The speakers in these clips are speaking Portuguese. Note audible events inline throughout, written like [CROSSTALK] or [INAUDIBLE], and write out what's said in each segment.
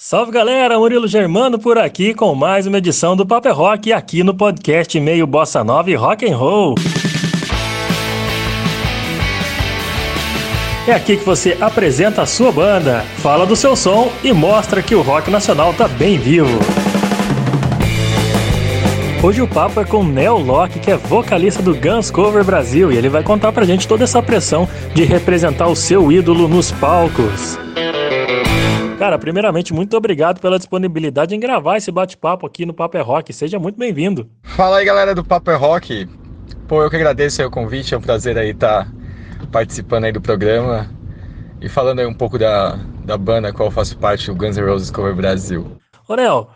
Salve galera, Murilo Germano por aqui com mais uma edição do Paper Rock aqui no podcast meio bossa nova e rock and roll. É aqui que você apresenta a sua banda, fala do seu som e mostra que o rock nacional tá bem vivo. Hoje o papo é com Neo Locke, que é vocalista do Guns Cover Brasil, e ele vai contar pra gente toda essa pressão de representar o seu ídolo nos palcos. Cara, primeiramente, muito obrigado pela disponibilidade em gravar esse bate-papo aqui no Paper Rock. Seja muito bem-vindo. Fala aí, galera do Paper Rock. Pô, eu que agradeço o convite, é um prazer aí estar tá participando aí do programa e falando aí um pouco da, da banda qual eu faço parte, o Guns N' Roses Cover Brasil. Ô, Nel,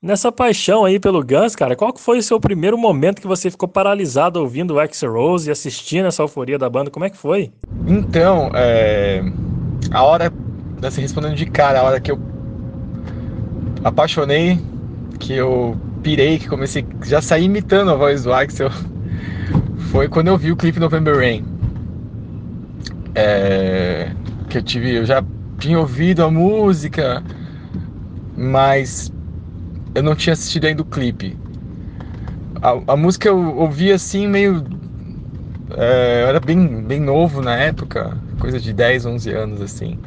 Nessa paixão aí pelo Guns, cara, qual que foi o seu primeiro momento que você ficou paralisado ouvindo o X-Rose e assistindo essa euforia da banda? Como é que foi? Então, é... a hora, assim, respondendo de cara, a hora que eu apaixonei, que eu pirei, que comecei, já saí imitando a voz do Axel, [LAUGHS] foi quando eu vi o clipe November Rain. É... Que eu tive, eu já tinha ouvido a música, mas eu não tinha assistido ainda o clipe. A, a música eu ouvi assim meio. É, eu era bem, bem novo na época, coisa de 10, 11 anos assim.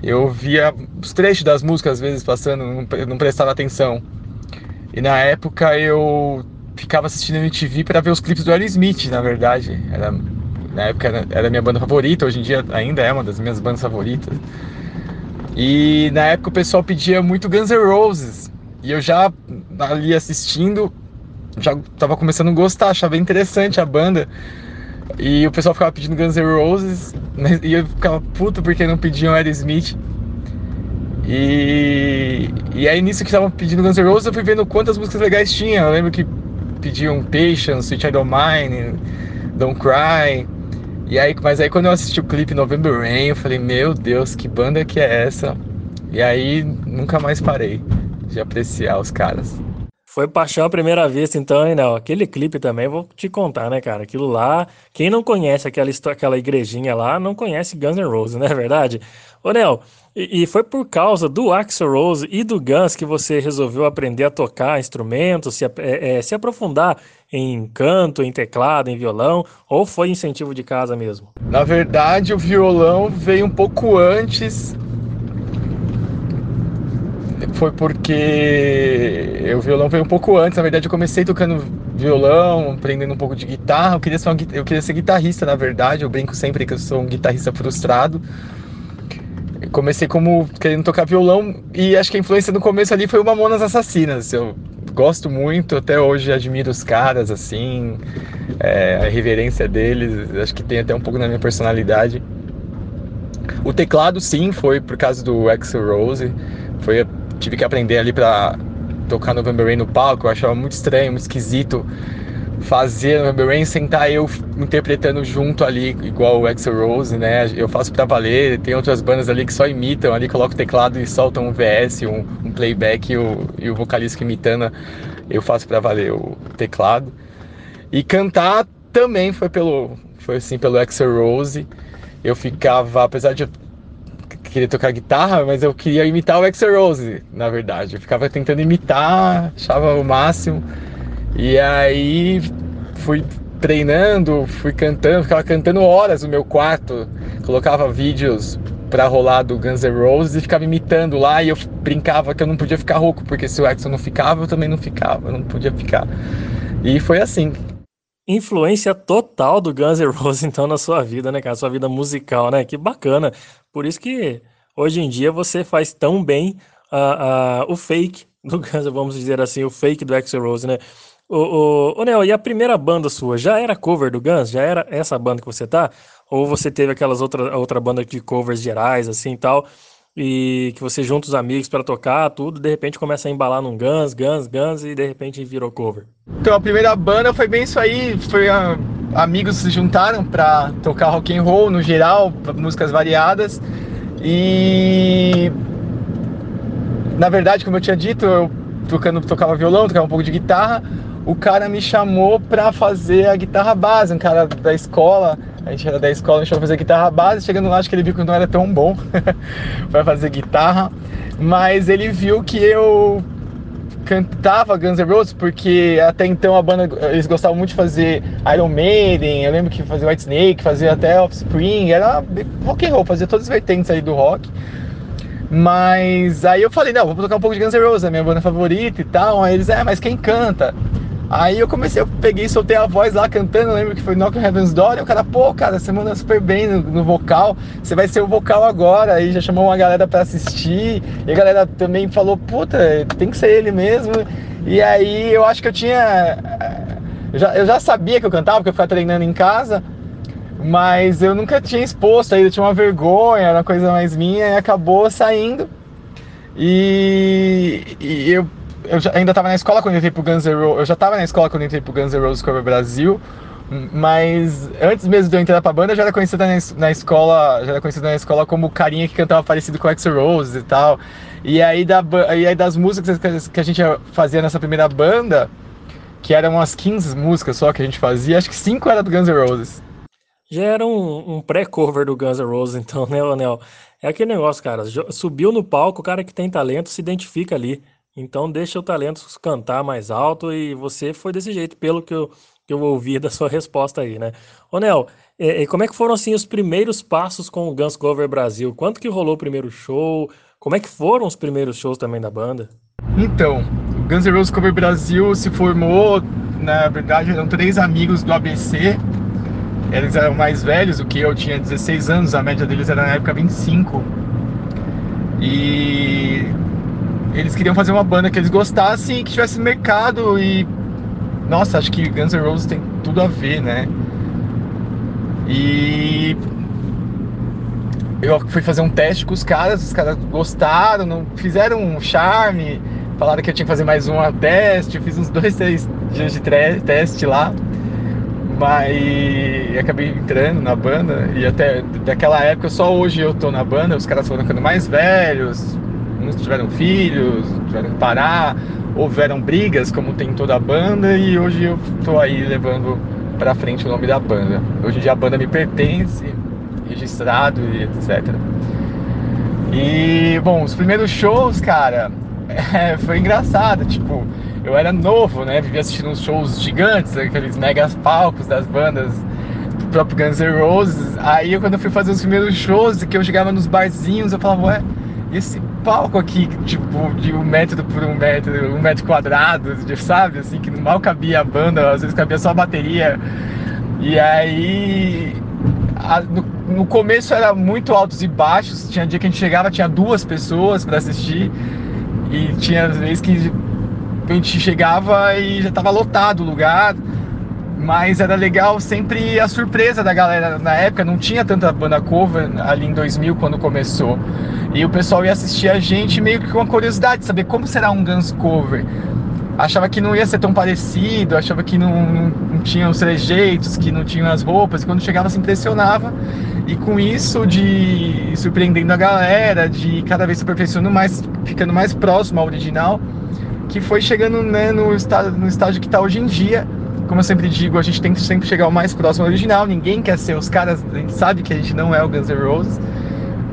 Eu via os trechos das músicas às vezes passando, não, não prestava atenção. E na época eu ficava assistindo MTV para ver os clipes do Aerosmith, na verdade. Era, na época era, era minha banda favorita, hoje em dia ainda é uma das minhas bandas favoritas. E na época o pessoal pedia muito Guns N' Roses. E eu já ali assistindo, já tava começando a gostar, achava interessante a banda. E o pessoal ficava pedindo Guns N' Roses, né? e eu ficava puto porque não pediam Aerosmith. E, e aí nisso que estavam pedindo Guns N' Roses, eu fui vendo quantas músicas legais tinha. Eu lembro que pediam Patience, Sweet I Don't Mind, Don't Cry. E aí, mas aí quando eu assisti o clipe November Rain, eu falei, meu Deus, que banda que é essa? E aí nunca mais parei de apreciar os caras. Foi paixão à primeira vista, então, hein, não? Aquele clipe também, vou te contar, né, cara? Aquilo lá, quem não conhece aquela, aquela igrejinha lá, não conhece Guns N' Roses, [LAUGHS] não é verdade? Ô, Nel, e, e, foi por causa do Axel Rose e do Guns que você resolveu aprender a tocar instrumentos, se, é, é, se aprofundar em canto, em teclado, em violão, ou foi incentivo de casa mesmo? Na verdade, o violão veio um pouco antes foi porque o violão veio um pouco antes. Na verdade, eu comecei tocando violão, aprendendo um pouco de guitarra. Eu queria ser, uma, eu queria ser guitarrista, na verdade. Eu brinco sempre que eu sou um guitarrista frustrado. Eu comecei como querendo tocar violão e acho que a influência no começo ali foi o Mamonas Assassinas. Eu gosto muito, até hoje admiro os caras, assim, é, a reverência deles. Acho que tem até um pouco na minha personalidade. O teclado, sim, foi por causa do Axel Rose. Foi tive que aprender ali para tocar November Rain no palco. Eu achava muito estranho, muito esquisito fazer November Rain, sentar eu interpretando junto ali, igual o Axel Rose, né? Eu faço pra valer. Tem outras bandas ali que só imitam, ali colocam o teclado e soltam um VS, um, um playback e o, e o vocalista imitando. Eu faço pra valer o teclado. E cantar também foi pelo, foi assim, pelo Axel Rose. Eu ficava, apesar de eu queria tocar guitarra, mas eu queria imitar o Axel Rose, na verdade. Eu ficava tentando imitar, achava o máximo. E aí fui treinando, fui cantando, ficava cantando horas no meu quarto, colocava vídeos para rolar do Guns N' Roses e ficava imitando lá e eu brincava que eu não podia ficar rouco, porque se o Axel não ficava, eu também não ficava, eu não podia ficar. E foi assim. Influência total do Guns N' Roses, então, na sua vida, né, cara? Sua vida musical, né? Que bacana. Por isso que hoje em dia você faz tão bem uh, uh, o fake [LAUGHS] do Guns, vamos dizer assim, o fake do Axl Rose, né? O, o, o Neo, e a primeira banda sua já era cover do Guns? Já era essa banda que você tá? Ou você teve aquelas outra, outra banda de covers gerais, assim tal, e que você junta os amigos para tocar, tudo, de repente começa a embalar num Guns, Guns, Guns, e de repente virou cover? Então, a primeira banda foi bem isso aí, foi a, amigos se juntaram para tocar rock and roll no geral, músicas variadas, e na verdade, como eu tinha dito, eu tocando, tocava violão, tocava um pouco de guitarra. O cara me chamou para fazer a guitarra base, um cara da escola. A gente era da escola, a gente foi fazer guitarra base. Chegando lá, acho que ele viu que não era tão bom [LAUGHS] para fazer guitarra. Mas ele viu que eu cantava Guns N' Roses porque até então a banda eles gostavam muito de fazer Iron Maiden, eu lembro que fazia White Snake, fazia até Offspring, era rock and roll, fazia todas as vertentes aí do rock. Mas aí eu falei, não, vou tocar um pouco de Guns N' Roses, é minha banda favorita e tal. Aí eles, é, mas quem canta? Aí eu comecei, eu peguei, soltei a voz lá cantando, lembro que foi Knock on Heaven's Door, e o cara, pô, cara, você manda super bem no, no, vocal, você vai ser o vocal agora, aí já chamou uma galera para assistir, e a galera também falou, puta, tem que ser ele mesmo, e aí eu acho que eu tinha, eu já, eu já sabia que eu cantava, porque eu ficava treinando em casa, mas eu nunca tinha exposto ainda, tinha uma vergonha, era uma coisa mais minha, e acabou saindo, e, e eu eu já, ainda estava na escola quando entrei pro Guns N' Roses. Eu já estava na escola quando entrei pro Guns N' Roses Cover Brasil. Mas antes mesmo de eu entrar pra banda, eu já era conhecida na, na escola, já era conhecida na escola como o carinha que cantava parecido com Axl Rose e tal. E aí, da, e aí das músicas que a gente fazia nessa primeira banda, que eram umas 15 músicas só que a gente fazia, acho que 5 era do Guns N' Roses. Já era um, um pré-cover do Guns N' Roses, [LAUGHS] então, né, Anel? É aquele negócio, cara. Subiu no palco, o cara que tem talento se identifica ali. Então deixa o talento cantar mais alto e você foi desse jeito, pelo que eu, que eu ouvi [LAUGHS] da sua resposta aí, né? Ô Nel, e, e como é que foram assim os primeiros passos com o Guns Cover Brasil? Quanto que rolou o primeiro show? Como é que foram os primeiros shows também da banda? Então, o Guns N' Roses Cover Brasil se formou, na verdade, eram três amigos do ABC. Eles eram mais velhos do que eu, tinha 16 anos, a média deles era na época 25. E eles queriam fazer uma banda que eles gostassem e que tivesse mercado e nossa, acho que Guns N' Roses tem tudo a ver, né? E eu fui fazer um teste com os caras, os caras gostaram, não fizeram um charme, falaram que eu tinha que fazer mais um teste, fiz uns dois, três dias de teste lá, mas acabei entrando na banda e até daquela época só hoje eu tô na banda, os caras foram ficando mais velhos, uns tiveram filhos, tiveram que parar, houveram brigas, como tem toda a banda, e hoje eu tô aí levando pra frente o nome da banda. Hoje em dia a banda me pertence, registrado e etc. E, bom, os primeiros shows, cara, [LAUGHS] é, foi engraçado, tipo, eu era novo, né, vivia assistindo uns shows gigantes, aqueles megas palcos das bandas do próprio Guns N' Roses, aí quando eu fui fazer os primeiros shows, que eu chegava nos barzinhos, eu falava, ué, esse palco aqui, tipo, de um metro por um metro, um metro quadrado, sabe? Assim, que mal cabia a banda, às vezes cabia só a bateria. E aí. A, no, no, começo era muito altos e baixos, tinha dia que a gente chegava, tinha duas pessoas para assistir, e tinha vezes que a gente chegava e já estava lotado o lugar. Mas era legal sempre a surpresa da galera. Na época não tinha tanta banda cover ali em 2000 quando começou. E o pessoal ia assistir a gente meio que com a curiosidade de saber como será um Guns cover. Achava que não ia ser tão parecido, achava que não, não, não tinha os trejeitos, que não tinham as roupas. E quando chegava se impressionava. E com isso de surpreendendo a galera, de cada vez se aperfeiçoando mais, ficando mais próximo ao original, que foi chegando né, no, estado, no estágio que está hoje em dia como eu sempre digo, a gente tem que sempre chegar o mais próximo ao original. Ninguém quer ser os caras, a gente sabe que a gente não é o Guns N' Roses,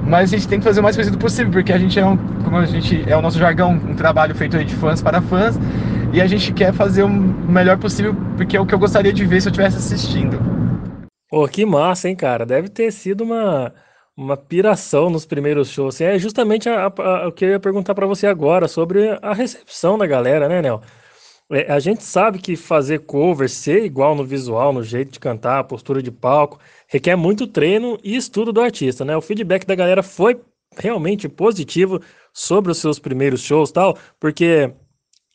mas a gente tem que fazer o mais parecido possível, porque a gente é um, como a gente é o nosso jargão, um trabalho feito de fãs para fãs, e a gente quer fazer o melhor possível, porque é o que eu gostaria de ver se eu estivesse assistindo. Pô, que massa, hein, cara? Deve ter sido uma, uma piração nos primeiros shows. É justamente o que eu ia perguntar para você agora sobre a recepção da galera, né, Nel? É, a gente sabe que fazer cover, ser igual no visual, no jeito de cantar, postura de palco, requer muito treino e estudo do artista, né? O feedback da galera foi realmente positivo sobre os seus primeiros shows tal, porque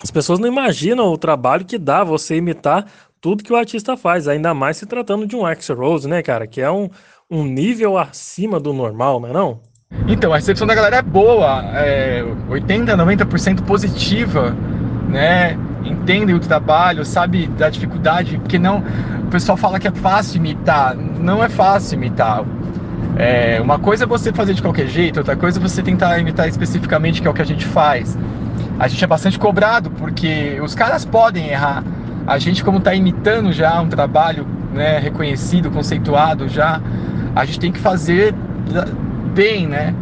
as pessoas não imaginam o trabalho que dá você imitar tudo que o artista faz, ainda mais se tratando de um Axl Rose, né, cara? Que é um, um nível acima do normal, não é não? Então, a recepção da galera é boa, é 80, 90% positiva, né? Entendem o trabalho, sabe da dificuldade, porque não. O pessoal fala que é fácil imitar, não é fácil imitar. É, uma coisa é você fazer de qualquer jeito, outra coisa é você tentar imitar especificamente, que é o que a gente faz. A gente é bastante cobrado, porque os caras podem errar. A gente, como está imitando já um trabalho né, reconhecido, conceituado já, a gente tem que fazer bem, né?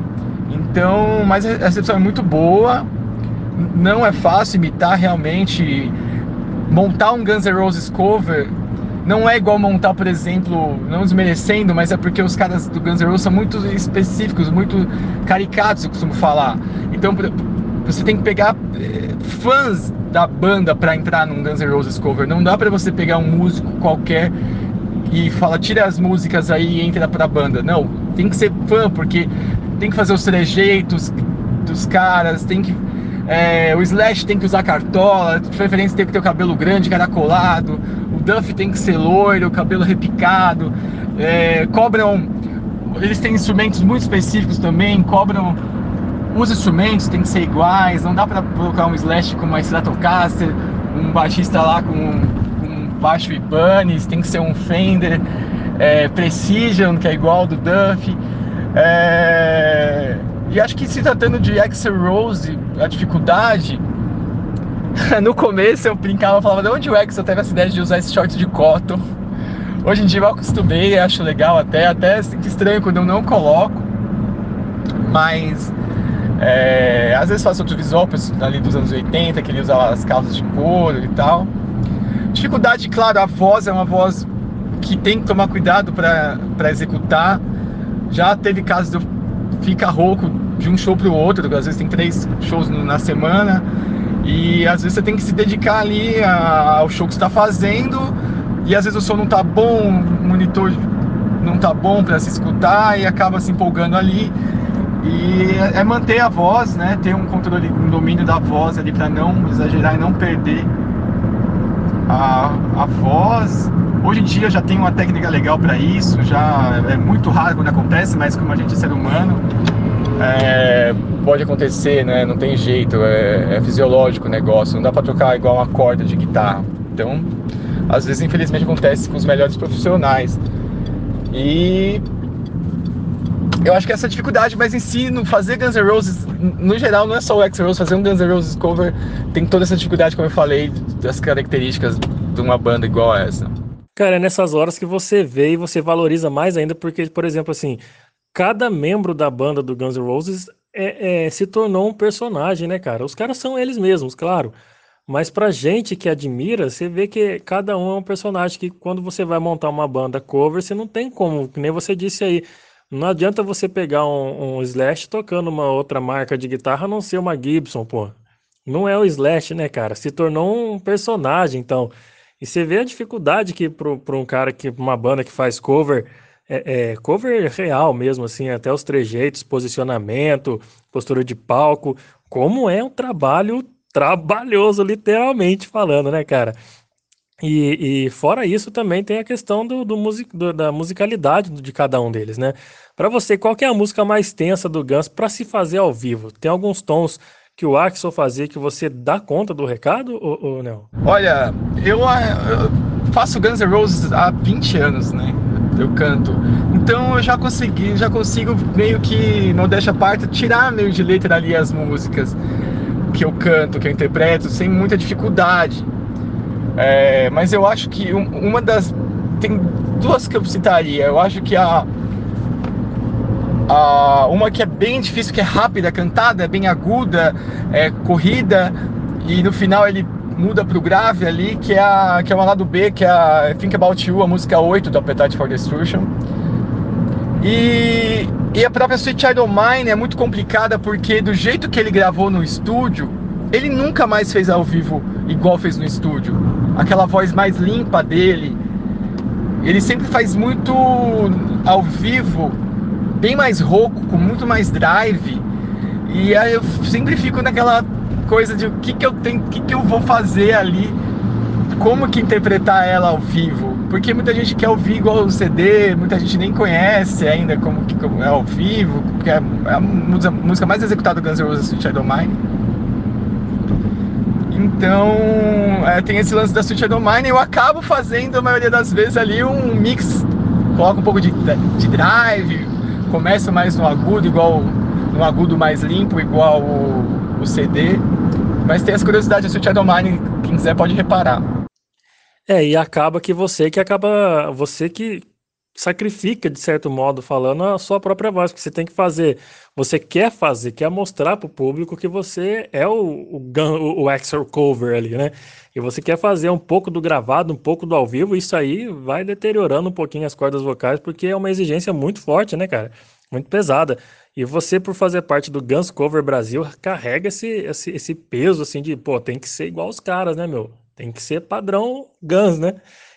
Então, mas a recepção é muito boa. Não é fácil imitar realmente. Montar um Guns N' Roses cover não é igual montar, por exemplo, não desmerecendo, mas é porque os caras do Guns N' Roses são muito específicos, muito caricatos, eu costumo falar. Então você tem que pegar eh, fãs da banda para entrar num Guns N' Roses cover. Não dá para você pegar um músico qualquer e falar tira as músicas aí e entra pra banda. Não, tem que ser fã porque tem que fazer os trejeitos dos caras, tem que é, o Slash tem que usar cartola, de preferência tem que ter o cabelo grande, caracolado, o Duff tem que ser loiro, cabelo repicado, é, cobram. Eles têm instrumentos muito específicos também, cobram. Os instrumentos têm que ser iguais, não dá para colocar um Slash com uma Stratocaster, um baixista lá com um baixo Ibanez, tem que ser um Fender é, Precision, que é igual ao do Duff. É, e acho que se tratando de Axel Rose, a dificuldade, [LAUGHS] no começo eu brincava, falava de onde o Axel teve essa ideia de usar esse short de cotton. Hoje em dia eu acostumei, acho legal até, até estranho quando eu não coloco. Mas é, às vezes faço outro visual ali dos anos 80, que ele usava as calças de couro e tal. Dificuldade, claro, a voz é uma voz que tem que tomar cuidado para executar. Já teve casos de eu ficar rouco de um show para o outro, às vezes tem três shows na semana e às vezes você tem que se dedicar ali ao show que está fazendo e às vezes o som não tá bom, o monitor não tá bom para se escutar e acaba se empolgando ali. E é, é manter a voz, né? Ter um controle, um domínio da voz ali para não exagerar e não perder a, a voz. Hoje em dia já tem uma técnica legal para isso, já é muito raro quando acontece, mas como a gente é ser humano, é, pode acontecer, né? Não tem jeito, é, é fisiológico o negócio, não dá para tocar igual uma corda de guitarra. Então, às vezes, infelizmente, acontece com os melhores profissionais. E eu acho que essa dificuldade, mas em si, no fazer Guns N' Roses, no geral, não é só o X Rose, fazer um Guns N' Roses cover tem toda essa dificuldade, como eu falei, das características de uma banda igual a essa. Cara, é nessas horas que você vê e você valoriza mais ainda, porque, por exemplo, assim, cada membro da banda do Guns N' Roses é, é, se tornou um personagem, né, cara? Os caras são eles mesmos, claro. Mas pra gente que admira, você vê que cada um é um personagem que quando você vai montar uma banda cover, você não tem como, nem você disse aí. Não adianta você pegar um, um Slash tocando uma outra marca de guitarra, a não ser uma Gibson, pô. Não é o Slash, né, cara? Se tornou um personagem, então. E você vê a dificuldade que para um cara que uma banda que faz cover é, é, cover real mesmo, assim, até os trejeitos, posicionamento, postura de palco, como é um trabalho trabalhoso, literalmente falando, né, cara? E, e fora isso, também tem a questão do, do, music, do da musicalidade de cada um deles, né? Para você, qual é a música mais tensa do Guns para se fazer ao vivo? Tem alguns tons que o Axel fazia que você dá conta do recado ou, ou não? Olha, eu, eu faço Guns N' Roses há 20 anos, né? Eu canto. Então eu já consegui, já consigo meio que, não deixa parte, tirar meio de letra ali as músicas que eu canto, que eu interpreto, sem muita dificuldade. É, mas eu acho que uma das. Tem duas que eu citaria. Eu acho que a, a. Uma que é bem difícil, que é rápida, cantada, é bem aguda, é corrida, e no final ele muda pro grave ali, que é, a, que é uma lado B, que é a Think About You, a música 8 do Appetite for Destruction. E, e a própria Sweet of Mine é muito complicada porque do jeito que ele gravou no estúdio, ele nunca mais fez ao vivo igual fez no estúdio. Aquela voz mais limpa dele. Ele sempre faz muito ao vivo, bem mais rouco, com muito mais drive. E aí eu sempre fico naquela coisa de o que, que eu tenho, o que, que eu vou fazer ali, como que interpretar ela ao vivo. Porque muita gente quer ouvir igual o CD, muita gente nem conhece ainda como que é ao vivo, porque é a música mais executada do Guns N' Roses, Shadow Mine. Então, é, tem esse lance da Sweet Shadow Mine, eu acabo fazendo a maioria das vezes ali um mix, coloco um pouco de, de drive, começo mais no agudo, igual no agudo mais limpo, igual o, o CD. Mas tem as curiosidades do Sweet Mine, quem quiser pode reparar. É, e acaba que você que acaba. Você que sacrifica, de certo modo, falando, a sua própria voz, que você tem que fazer, você quer fazer, quer mostrar para o público que você é o, o, o Axel Cover ali, né? E você quer fazer um pouco do gravado, um pouco do ao vivo, isso aí vai deteriorando um pouquinho as cordas vocais, porque é uma exigência muito forte, né, cara? Muito pesada. E você, por fazer parte do Guns Cover Brasil, carrega esse, esse, esse peso, assim, de, pô, tem que ser igual os caras, né, meu? Tem que ser padrão Guns, né?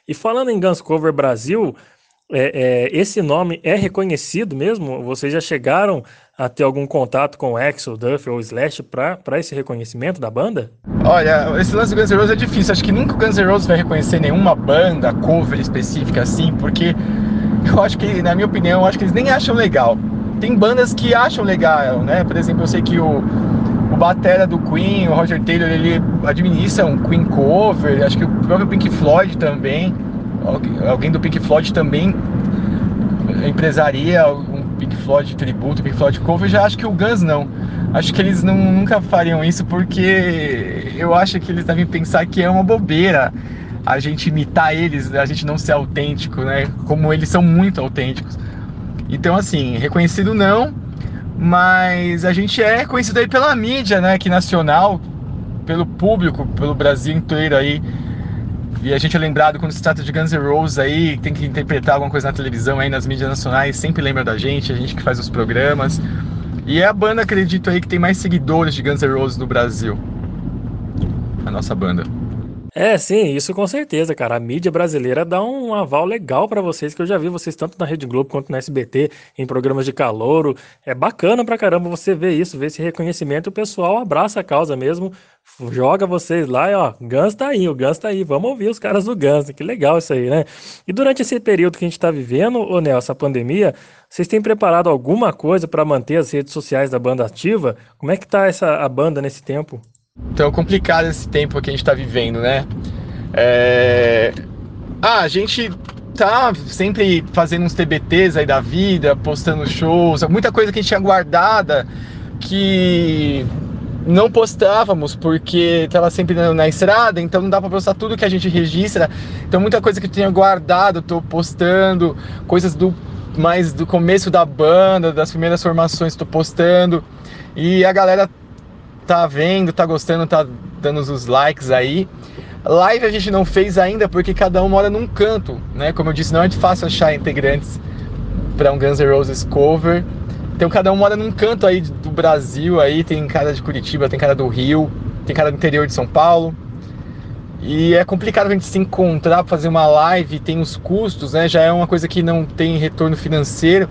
E falando em Guns Cover Brasil, é, é, esse nome é reconhecido mesmo? Vocês já chegaram a ter algum contato com o Axel, Duff ou Slash para esse reconhecimento da banda? Olha, esse lance do Guns N' Roses é difícil. Acho que nunca o Guns N' Roses vai reconhecer nenhuma banda, cover específica assim, porque [LAUGHS] eu acho que, na minha opinião, eu acho que eles nem acham legal. Tem bandas que acham legal, né? Por exemplo, eu sei que o, o batera do Queen, o Roger Taylor, ele administra um Queen cover, acho que o próprio Pink Floyd também alguém do Pink Floyd também empresaria um Pink Floyd tributo, Pink Floyd cover, já acho que o Guns não. Acho que eles não, nunca fariam isso porque eu acho que eles devem pensar que é uma bobeira a gente imitar eles, a gente não ser autêntico, né? Como eles são muito autênticos. Então, assim, reconhecido não, mas a gente é conhecido aí pela mídia, né? Que nacional, pelo público, pelo Brasil inteiro aí e a gente é lembrado quando se trata de Guns N' Roses aí, tem que interpretar alguma coisa na televisão aí, nas mídias nacionais, sempre lembra da gente, a gente que faz os programas. E é a banda, acredito aí, que tem mais seguidores de Guns N' Roses no Brasil. A nossa banda. É, sim, isso com certeza, cara. A mídia brasileira dá um aval legal para vocês, que eu já vi vocês tanto na Rede Globo quanto na SBT, em programas de calouro. É bacana pra caramba você ver isso, ver esse reconhecimento. O pessoal abraça a causa mesmo, joga vocês lá e ó, Guns tá aí, o Guns tá aí. Vamos ouvir os caras do Guns, que legal isso aí, né? E durante esse período que a gente tá vivendo, ô Nel, essa pandemia, vocês têm preparado alguma coisa para manter as redes sociais da banda ativa? Como é que tá essa, a banda nesse tempo? Então é complicado esse tempo que a gente está vivendo, né? É... Ah, a gente tá sempre fazendo uns TBTs aí da vida, postando shows, muita coisa que a gente tinha guardada que não postávamos porque tava sempre na estrada, então não dá para postar tudo que a gente registra. Então muita coisa que eu tinha guardado, tô postando, coisas do mais do começo da banda, das primeiras formações, tô postando. E a galera tá vendo, tá gostando, tá dando os likes aí. Live a gente não fez ainda porque cada um mora num canto, né? Como eu disse, não é fácil achar integrantes para um Guns N' Roses cover. Então cada um mora num canto aí do Brasil aí, tem cara de Curitiba, tem cara do Rio, tem cara do interior de São Paulo. E é complicado a gente se encontrar, fazer uma live, tem os custos, né? Já é uma coisa que não tem retorno financeiro.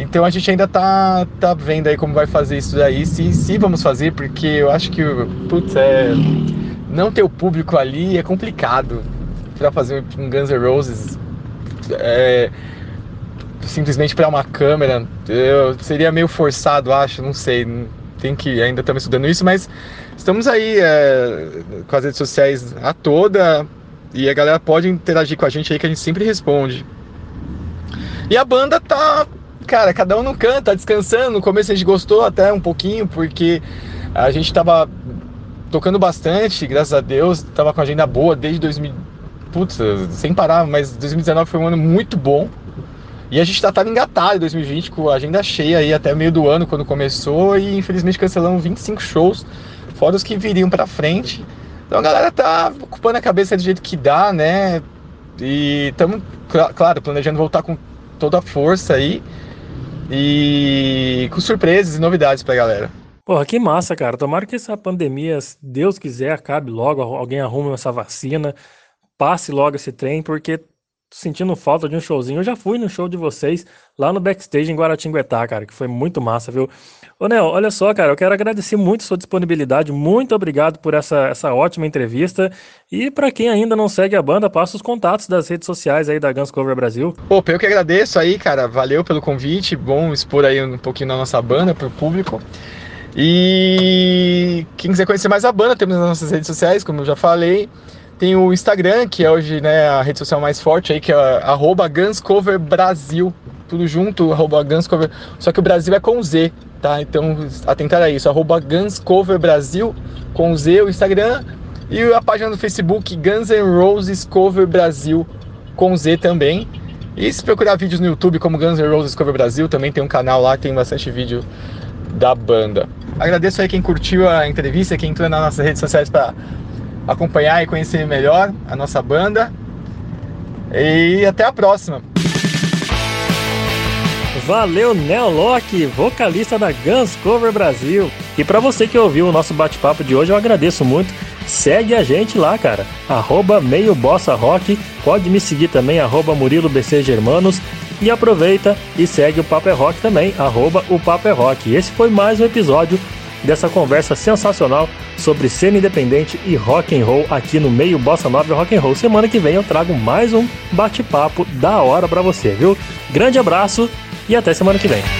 Então a gente ainda tá, tá vendo aí como vai fazer isso daí, se, se vamos fazer, porque eu acho que, putz, é, não ter o público ali é complicado para fazer um Guns N' Roses. É, simplesmente para uma câmera, eu, seria meio forçado, acho, não sei, tem que ainda estamos estudando isso, mas estamos aí é, com as redes sociais a toda e a galera pode interagir com a gente aí que a gente sempre responde. E a banda tá cara, cada um no canto, tá descansando. No começo a gente gostou até um pouquinho, porque a gente tava tocando bastante, graças a Deus, tava com a agenda boa desde 2000, putz, sem parar, mas 2019 foi um ano muito bom. E a gente já tava engatado em 2020 com a agenda cheia aí até meio do ano quando começou e infelizmente cancelamos 25 shows, fora os que viriam para frente. Então a galera tá ocupando a cabeça do jeito que dá, né? E estamos, claro, planejando voltar com toda a força aí e com surpresas e novidades pra galera. Porra, que massa, cara. Tomara que essa pandemia, se Deus quiser, acabe logo, alguém arrume essa vacina, passe logo esse trem, porque sentindo falta de um showzinho. Eu já fui no show de vocês lá no backstage em Guaratinguetá, cara, que foi muito massa, viu? Ô, Nel, olha só, cara, eu quero agradecer muito sua disponibilidade. Muito obrigado por essa, essa ótima entrevista. E para quem ainda não segue a banda, passa os contatos das redes sociais aí da Guns Cover Brasil. Pô, eu que agradeço aí, cara. Valeu pelo convite. Bom expor aí um pouquinho da nossa banda pro público. E quem quiser conhecer mais a banda, temos as nossas redes sociais, como eu já falei. Tem o Instagram, que é hoje né, a rede social mais forte aí, que é GunsCoverBrasil. Tudo junto, GunsCover. Só que o Brasil é com Z, tá? Então atentar a isso, GunsCoverBrasil com Z, o Instagram. E a página do Facebook Guns N' Roses Cover Brasil com Z também. E se procurar vídeos no YouTube como Guns N' Roses Cover Brasil, também tem um canal lá, tem bastante vídeo da banda. Agradeço aí quem curtiu a entrevista, quem entrou nas nossas redes sociais para acompanhar e conhecer melhor a nossa banda. E até a próxima. Valeu, Neo Locke, vocalista da Guns Cover Brasil. E para você que ouviu o nosso bate-papo de hoje, eu agradeço muito. Segue a gente lá, cara. Arroba meio bossa rock. Pode me seguir também, arroba Murilo BC Germanos. E aproveita e segue o Papo é Rock também, arroba o Papo é Rock. Esse foi mais um episódio dessa conversa sensacional sobre cena independente e rock and roll aqui no meio Bossa Nova e Rock and Roll. Semana que vem eu trago mais um bate-papo da hora para você, viu? Grande abraço e até semana que vem.